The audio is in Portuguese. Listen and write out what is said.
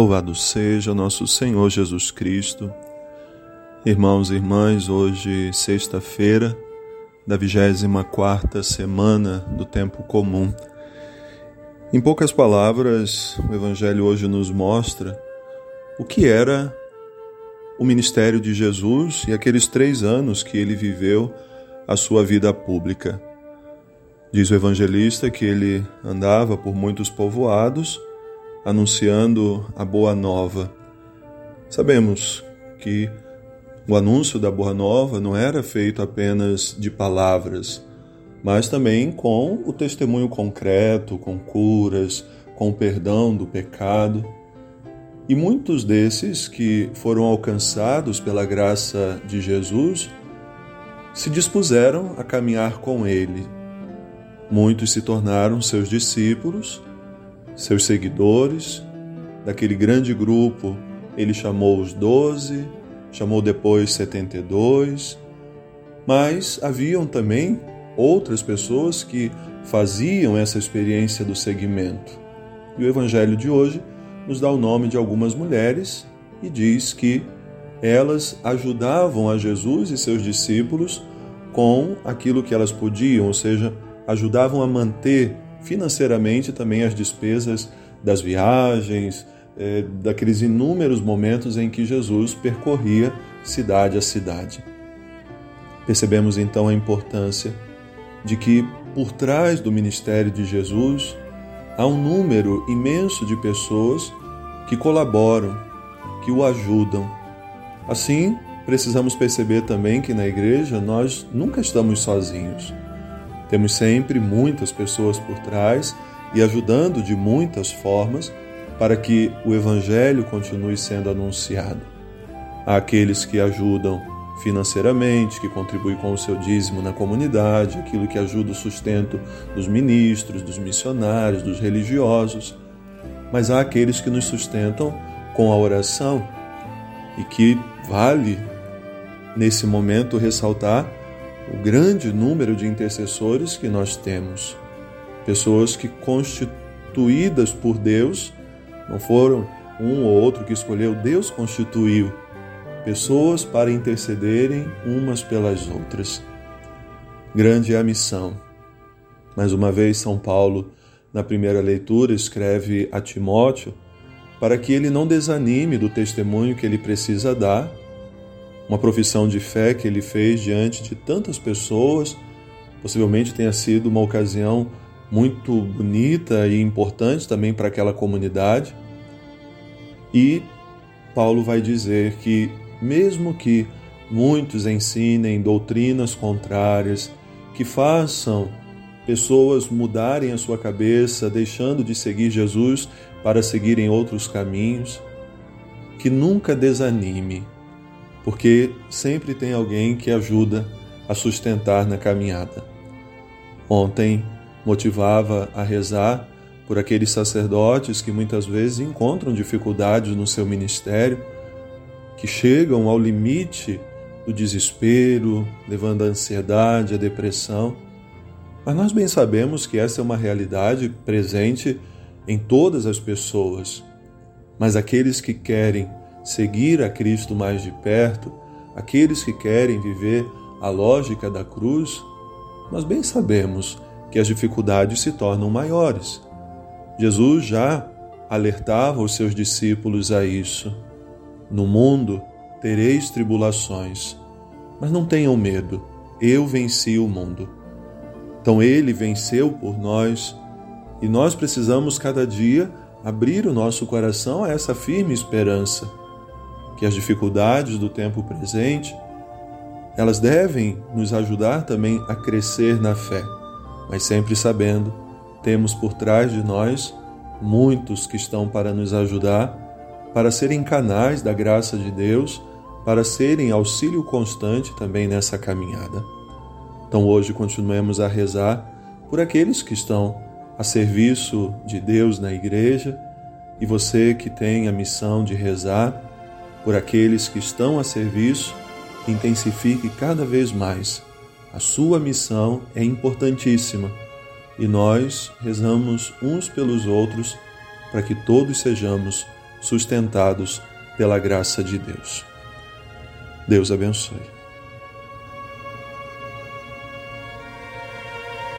Louvado seja nosso Senhor Jesus Cristo. Irmãos e irmãs, hoje, sexta-feira da 24 semana do tempo comum. Em poucas palavras, o Evangelho hoje nos mostra o que era o ministério de Jesus e aqueles três anos que ele viveu a sua vida pública. Diz o evangelista que ele andava por muitos povoados anunciando a boa nova. Sabemos que o anúncio da boa nova não era feito apenas de palavras, mas também com o testemunho concreto, com curas, com o perdão do pecado. E muitos desses que foram alcançados pela graça de Jesus se dispuseram a caminhar com ele. Muitos se tornaram seus discípulos seus seguidores. Daquele grande grupo, ele chamou os doze, chamou depois setenta e dois. Mas haviam também outras pessoas que faziam essa experiência do seguimento. E o Evangelho de hoje nos dá o nome de algumas mulheres e diz que elas ajudavam a Jesus e seus discípulos com aquilo que elas podiam, ou seja, ajudavam a manter financeiramente também as despesas das viagens, é, daqueles inúmeros momentos em que Jesus percorria cidade a cidade. Percebemos então a importância de que por trás do ministério de Jesus há um número imenso de pessoas que colaboram, que o ajudam. Assim, precisamos perceber também que na igreja nós nunca estamos sozinhos. Temos sempre muitas pessoas por trás e ajudando de muitas formas para que o Evangelho continue sendo anunciado. Há aqueles que ajudam financeiramente, que contribuem com o seu dízimo na comunidade, aquilo que ajuda o sustento dos ministros, dos missionários, dos religiosos. Mas há aqueles que nos sustentam com a oração e que vale, nesse momento, ressaltar o grande número de intercessores que nós temos. Pessoas que, constituídas por Deus, não foram um ou outro que escolheu, Deus constituiu pessoas para intercederem umas pelas outras. Grande é a missão. Mais uma vez, São Paulo, na primeira leitura, escreve a Timóteo para que ele não desanime do testemunho que ele precisa dar uma profissão de fé que ele fez diante de tantas pessoas. Possivelmente tenha sido uma ocasião muito bonita e importante também para aquela comunidade. E Paulo vai dizer que, mesmo que muitos ensinem doutrinas contrárias, que façam pessoas mudarem a sua cabeça, deixando de seguir Jesus para seguirem outros caminhos, que nunca desanime, porque sempre tem alguém que ajuda a sustentar na caminhada. Ontem motivava a rezar por aqueles sacerdotes que muitas vezes encontram dificuldades no seu ministério, que chegam ao limite do desespero, levando à ansiedade, à depressão. Mas nós bem sabemos que essa é uma realidade presente em todas as pessoas. Mas aqueles que querem seguir a Cristo mais de perto, aqueles que querem viver a lógica da cruz, nós bem sabemos que as dificuldades se tornam maiores. Jesus já alertava os seus discípulos a isso. No mundo tereis tribulações, mas não tenham medo, eu venci o mundo. Então ele venceu por nós e nós precisamos cada dia abrir o nosso coração a essa firme esperança que as dificuldades do tempo presente, elas devem nos ajudar também a crescer na fé, mas sempre sabendo, temos por trás de nós muitos que estão para nos ajudar, para serem canais da graça de Deus, para serem auxílio constante também nessa caminhada. Então hoje continuemos a rezar por aqueles que estão a serviço de Deus na igreja e você que tem a missão de rezar por aqueles que estão a serviço, intensifique cada vez mais. A sua missão é importantíssima e nós rezamos uns pelos outros para que todos sejamos sustentados pela graça de Deus. Deus abençoe.